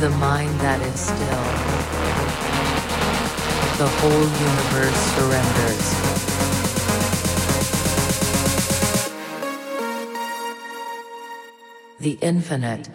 The mind that is still, the whole universe surrenders. The infinite.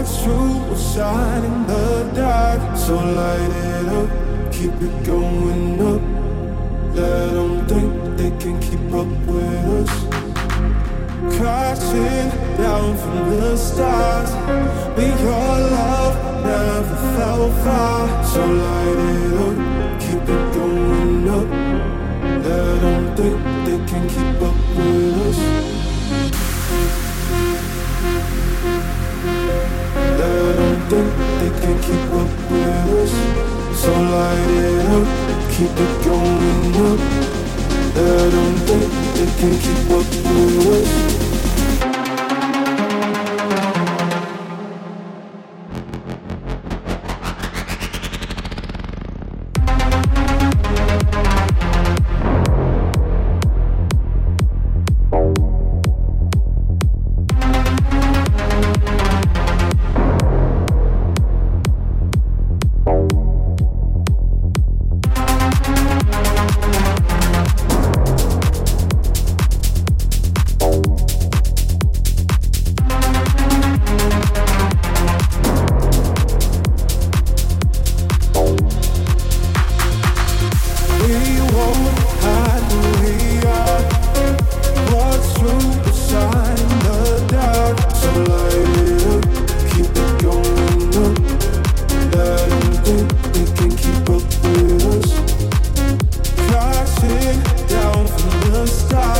what's true will shine in the dark. So light it up, keep it going up. Let them think they can keep up with us. Crashing down from the stars. Be your love, never fell far. So light it up, keep it going up. Let them think they can keep up with us. I don't think they can keep up with us So light it up, keep it going up I don't think they can keep up with us down from the start.